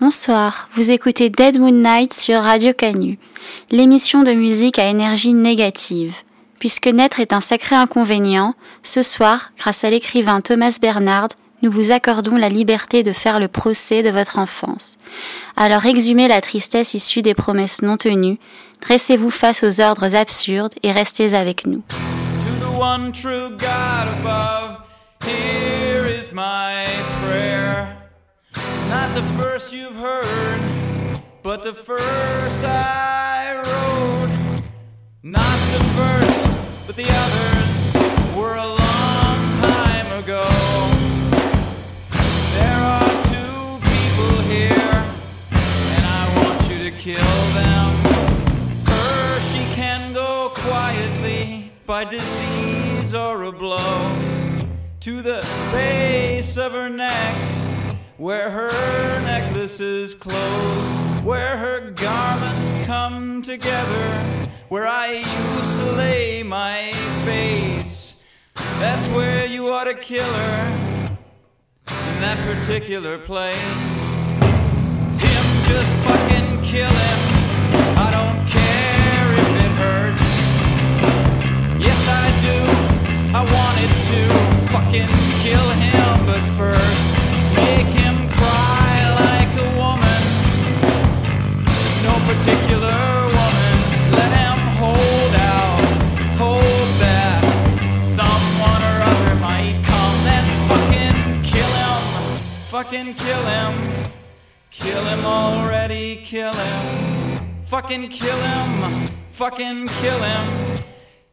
Bonsoir, vous écoutez Dead Moon Night sur Radio Canu, l'émission de musique à énergie négative. Puisque naître est un sacré inconvénient, ce soir, grâce à l'écrivain Thomas Bernard, nous vous accordons la liberté de faire le procès de votre enfance. Alors exhumez la tristesse issue des promesses non tenues, dressez-vous face aux ordres absurdes et restez avec nous. Not the first you've heard, but the first I wrote. Not the first, but the others were a long time ago. There are two people here, and I want you to kill them. Her, she can go quietly by disease or a blow to the base of her neck where her necklaces close, where her garments come together, where I used to lay my face. That's where you ought to kill her, in that particular place. Him, just fucking kill him. I don't care if it hurts. Yes, I do. I wanted to fucking kill him, but first make him particular woman. Let him hold out, that someone or other might come. Then fucking kill him, fucking kill him. Kill him already, kill him. Fucking kill him, fucking kill him.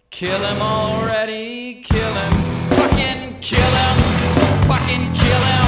Kill him already, kill him. Fucking kill him, fucking kill him.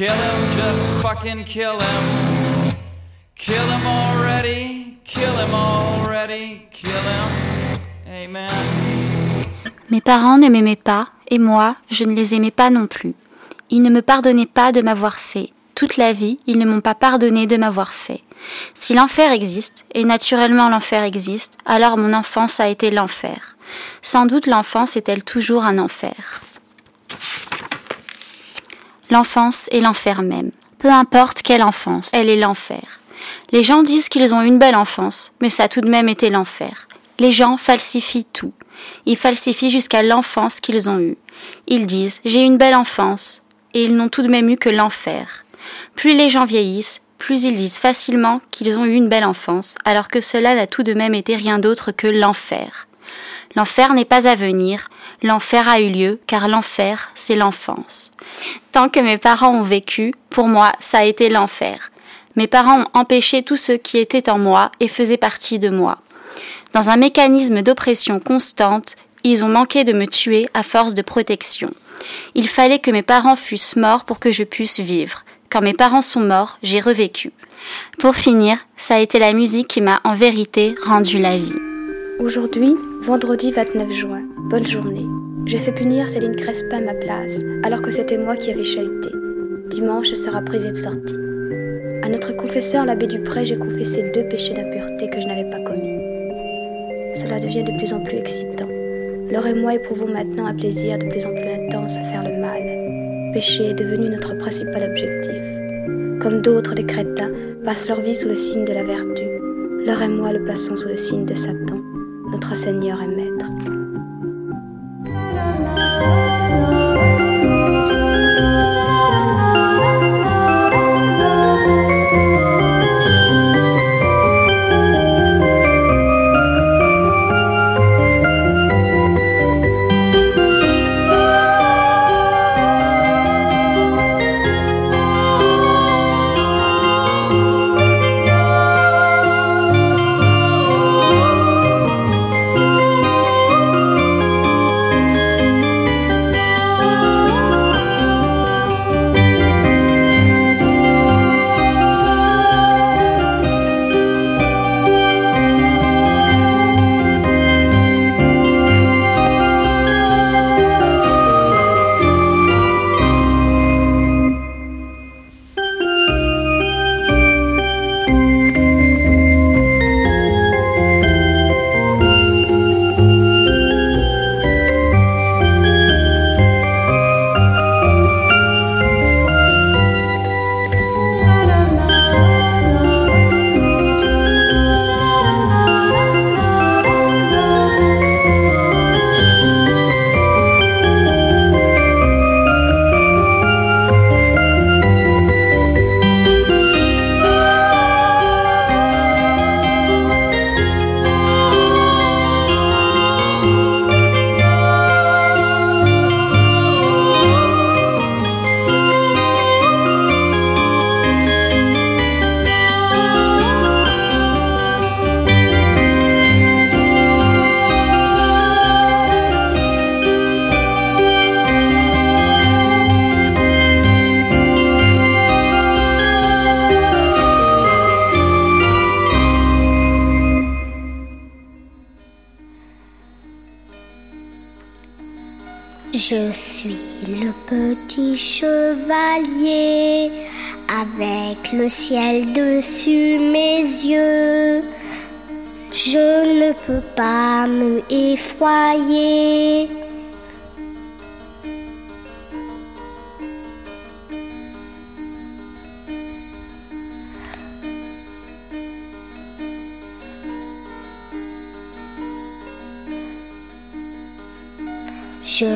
Kill him, just fucking kill him. Kill him already, kill him already, kill him. Amen. Mes parents ne m'aimaient pas, et moi, je ne les aimais pas non plus. Ils ne me pardonnaient pas de m'avoir fait. Toute la vie, ils ne m'ont pas pardonné de m'avoir fait. Si l'enfer existe, et naturellement l'enfer existe, alors mon enfance a été l'enfer. Sans doute l'enfance est-elle toujours un enfer. L'enfance est l'enfer même. Peu importe quelle enfance, elle est l'enfer. Les gens disent qu'ils ont une belle enfance, mais ça a tout de même été l'enfer. Les gens falsifient tout. Ils falsifient jusqu'à l'enfance qu'ils ont eue. Ils disent j'ai une belle enfance, et ils n'ont tout de même eu que l'enfer. Plus les gens vieillissent, plus ils disent facilement qu'ils ont eu une belle enfance, alors que cela n'a tout de même été rien d'autre que l'enfer. L'enfer n'est pas à venir, l'enfer a eu lieu, car l'enfer, c'est l'enfance. Tant que mes parents ont vécu, pour moi, ça a été l'enfer. Mes parents ont empêché tout ce qui était en moi et faisait partie de moi. Dans un mécanisme d'oppression constante, ils ont manqué de me tuer à force de protection. Il fallait que mes parents fussent morts pour que je puisse vivre. Quand mes parents sont morts, j'ai revécu. Pour finir, ça a été la musique qui m'a en vérité rendu la vie. Aujourd'hui, vendredi 29 juin, bonne journée. J'ai fait punir Céline Crespa à ma place, alors que c'était moi qui avais chahuté. Dimanche, sera privée de sortie. À notre confesseur, l'abbé Dupré, j'ai confessé deux péchés d'impureté que je n'avais pas commis. Cela devient de plus en plus excitant. Laure et moi éprouvons maintenant un plaisir de plus en plus intense à faire le mal. Péché est devenu notre principal objectif. Comme d'autres, les crétins passent leur vie sous le signe de la vertu. Laure et moi le passons sous le signe de Satan, notre Seigneur et Maître.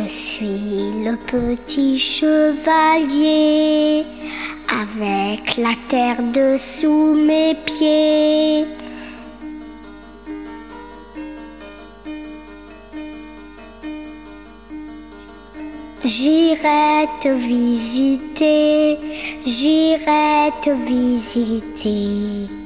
Je suis le petit chevalier avec la terre dessous mes pieds. J'irai te visiter, j'irai te visiter.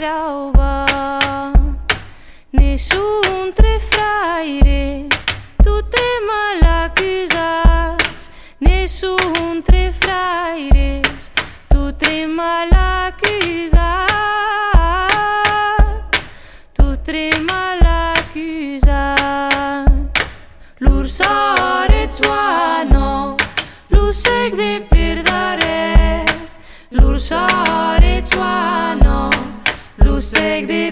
esperava Nessun tre fraires Tutte mal accusats. Nessun tre fraires Tutte mal accusats seg de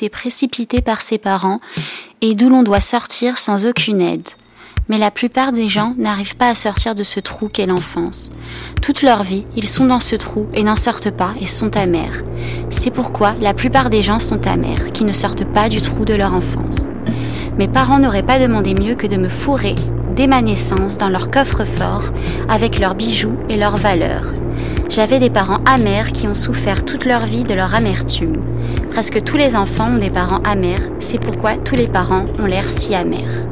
été précipité par ses parents et d'où l'on doit sortir sans aucune aide. Mais la plupart des gens n'arrivent pas à sortir de ce trou qu'est l'enfance. Toute leur vie, ils sont dans ce trou et n'en sortent pas et sont amers. C'est pourquoi la plupart des gens sont amers, qui ne sortent pas du trou de leur enfance. Mes parents n'auraient pas demandé mieux que de me fourrer dès ma naissance dans leur coffre-fort avec leurs bijoux et leurs valeurs. J'avais des parents amers qui ont souffert toute leur vie de leur amertume. Presque tous les enfants ont des parents amers, c'est pourquoi tous les parents ont l'air si amers.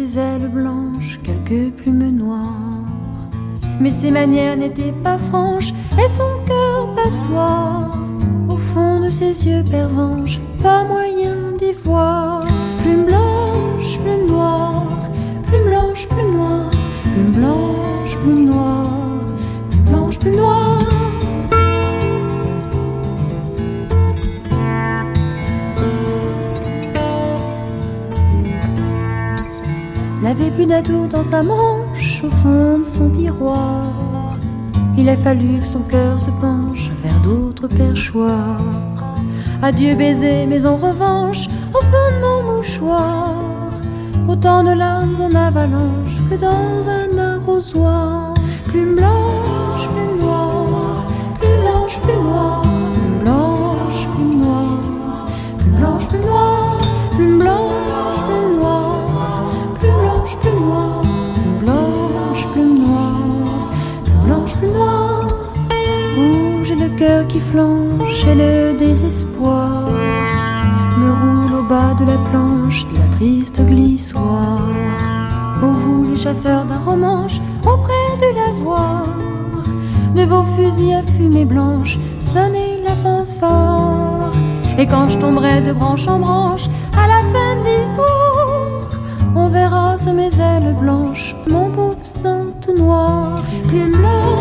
Ses ailes blanches quelques plumes noires. Mais ses manières n'étaient pas franches et son cœur passoire. Au fond de ses yeux pervenches, dans sa manche au fond de son tiroir. Il a fallu que son cœur se penche vers d'autres perchoirs. Adieu baiser, mais en revanche, au fond de mon mouchoir, autant de larmes en avalanche que dans un arrosoir. Plume blanche, le cœur qui flanche et le désespoir me roule au bas de la planche la triste glissoire. Ô vous les chasseurs d'un romanche auprès de lavoir, de vos fusils à fumée blanche, sonnez la fanfare. Et quand je tomberai de branche en branche, à la fin de l'histoire, on verra sur mes ailes blanches mon pauvre sang tout noir, plus blanche,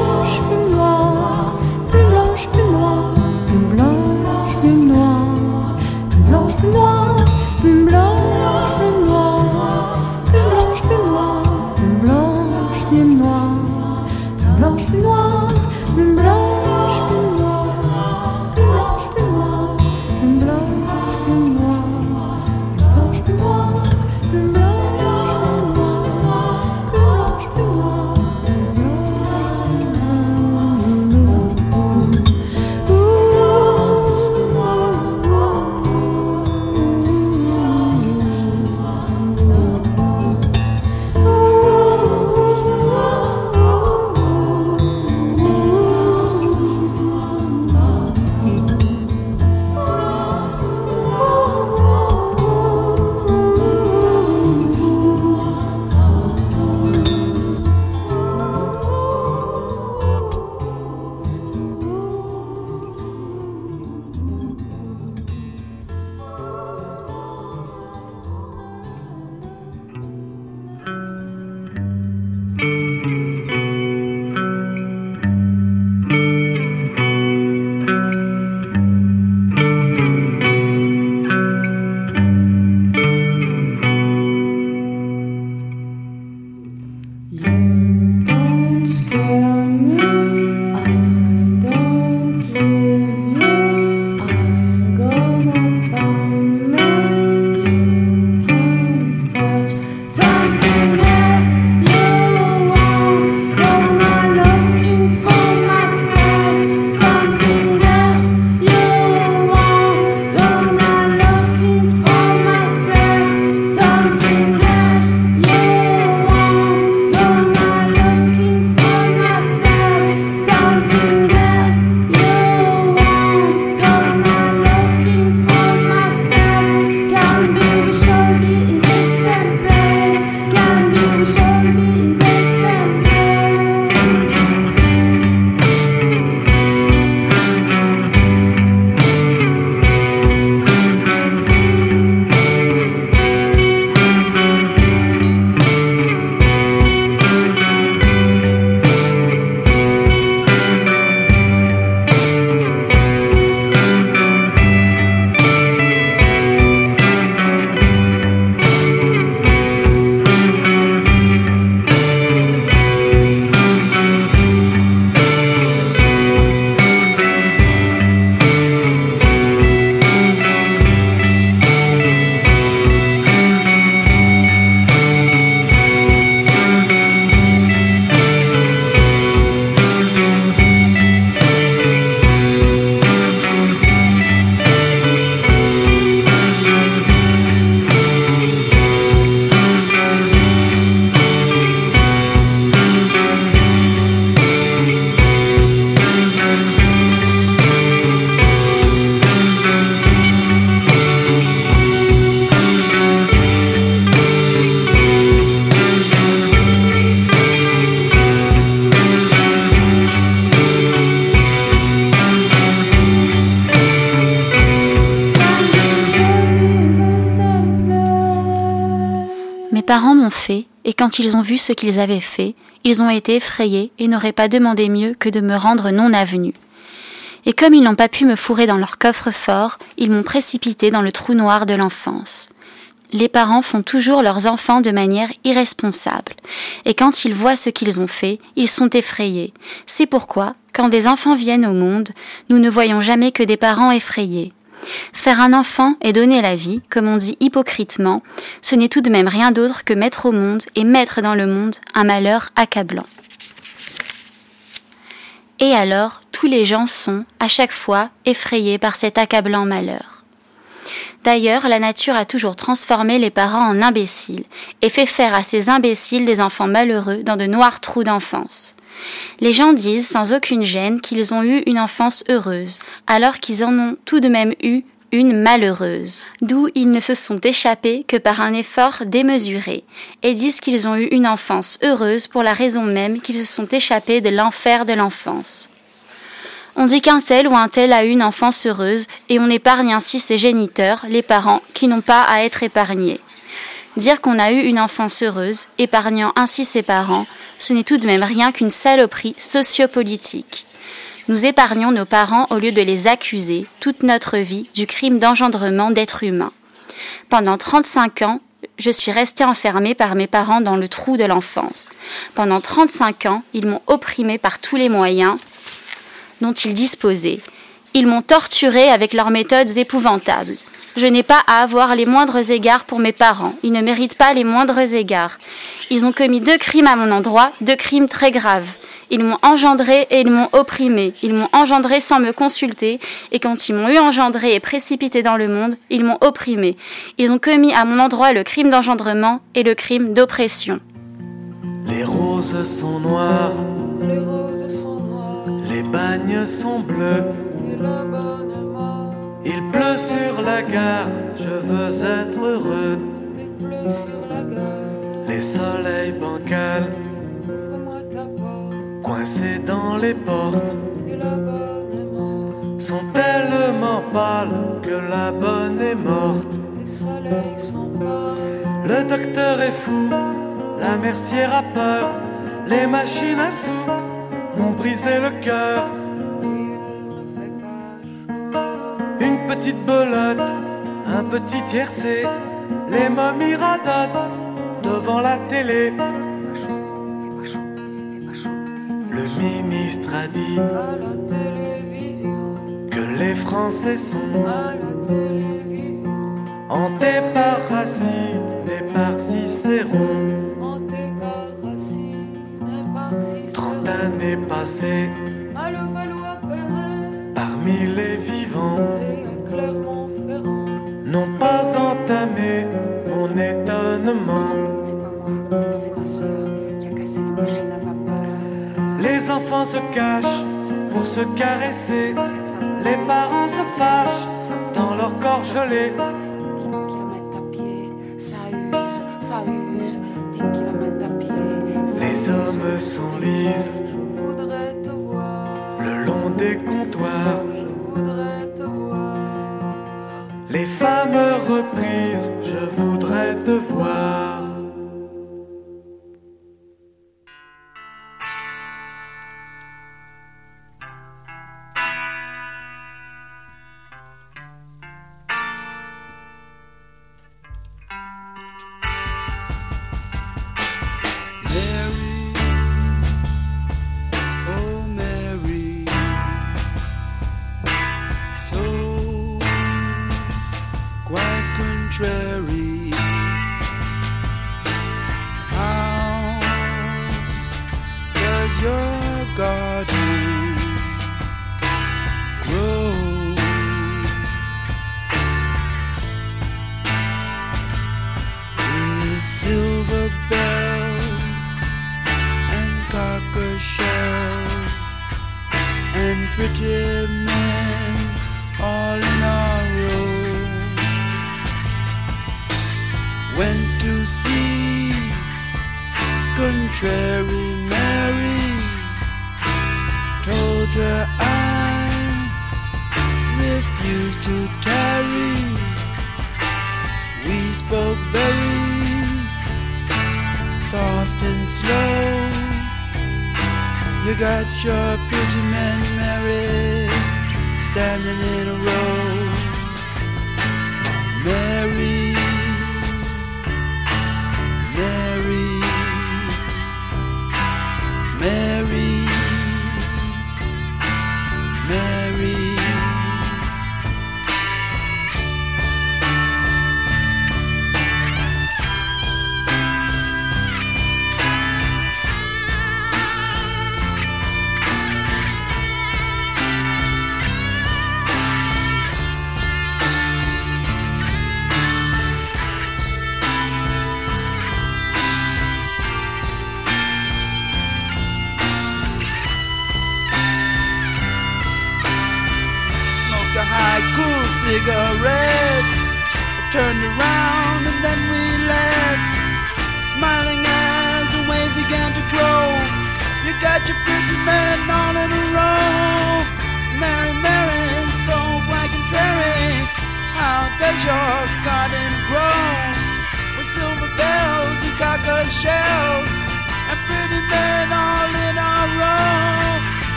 quand ils ont vu ce qu'ils avaient fait, ils ont été effrayés et n'auraient pas demandé mieux que de me rendre non avenu. Et comme ils n'ont pas pu me fourrer dans leur coffre-fort, ils m'ont précipité dans le trou noir de l'enfance. Les parents font toujours leurs enfants de manière irresponsable, et quand ils voient ce qu'ils ont fait, ils sont effrayés. C'est pourquoi, quand des enfants viennent au monde, nous ne voyons jamais que des parents effrayés. Faire un enfant et donner la vie, comme on dit hypocritement, ce n'est tout de même rien d'autre que mettre au monde et mettre dans le monde un malheur accablant. Et alors, tous les gens sont, à chaque fois, effrayés par cet accablant malheur. D'ailleurs, la nature a toujours transformé les parents en imbéciles et fait faire à ces imbéciles des enfants malheureux dans de noirs trous d'enfance. Les gens disent sans aucune gêne qu'ils ont eu une enfance heureuse, alors qu'ils en ont tout de même eu une malheureuse, d'où ils ne se sont échappés que par un effort démesuré, et disent qu'ils ont eu une enfance heureuse pour la raison même qu'ils se sont échappés de l'enfer de l'enfance. On dit qu'un tel ou un tel a eu une enfance heureuse, et on épargne ainsi ses géniteurs, les parents, qui n'ont pas à être épargnés. Dire qu'on a eu une enfance heureuse, épargnant ainsi ses parents, ce n'est tout de même rien qu'une saloperie sociopolitique. Nous épargnons nos parents au lieu de les accuser, toute notre vie, du crime d'engendrement d'êtres humains. Pendant 35 ans, je suis restée enfermée par mes parents dans le trou de l'enfance. Pendant 35 ans, ils m'ont opprimée par tous les moyens dont ils disposaient. Ils m'ont torturée avec leurs méthodes épouvantables. Je n'ai pas à avoir les moindres égards pour mes parents. Ils ne méritent pas les moindres égards. Ils ont commis deux crimes à mon endroit, deux crimes très graves. Ils m'ont engendré et ils m'ont opprimé. Ils m'ont engendré sans me consulter, et quand ils m'ont eu engendré et précipité dans le monde, ils m'ont opprimé. Ils ont commis à mon endroit le crime d'engendrement et le crime d'oppression. Les roses sont noires, Les roses sont noires les bagnes sont bleus. et la. Il pleut sur la gare, je veux être heureux. Il pleut sur la gare. Les soleils bancals, Ouvre-moi ta porte coincés dans les portes, et la bonne est morte. sont tellement pâles que la bonne est morte. Les soleils sont pâles. Le docteur est fou, la mercière a peur, les machines à sous m'ont brisé le cœur. Une petite belote, un petit tiercé, les momies radotent devant la télé. Le ministre a dit À la télévision, que les Français sont à la télévision, hantés par Racine et par Cicéron. hanté par Racine et par Trente Cicéron. années passées se caresser. Les parents se fâchent dans leur corps gelé. 10 kilomètres à pied, ça use, ça use. 10 kilomètres à pied, Les hommes s'enlisent contrary Mary, told her I refused to tarry. We spoke very soft and slow. You got your pretty men married, standing in a row. Mary, Mary, Mary,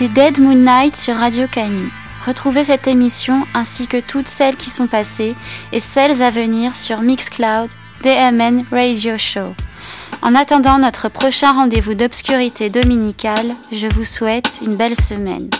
C'était Dead Moon Night sur Radio Canu. Retrouvez cette émission ainsi que toutes celles qui sont passées et celles à venir sur Mixcloud, DMN Radio Show. En attendant notre prochain rendez-vous d'obscurité dominicale, je vous souhaite une belle semaine.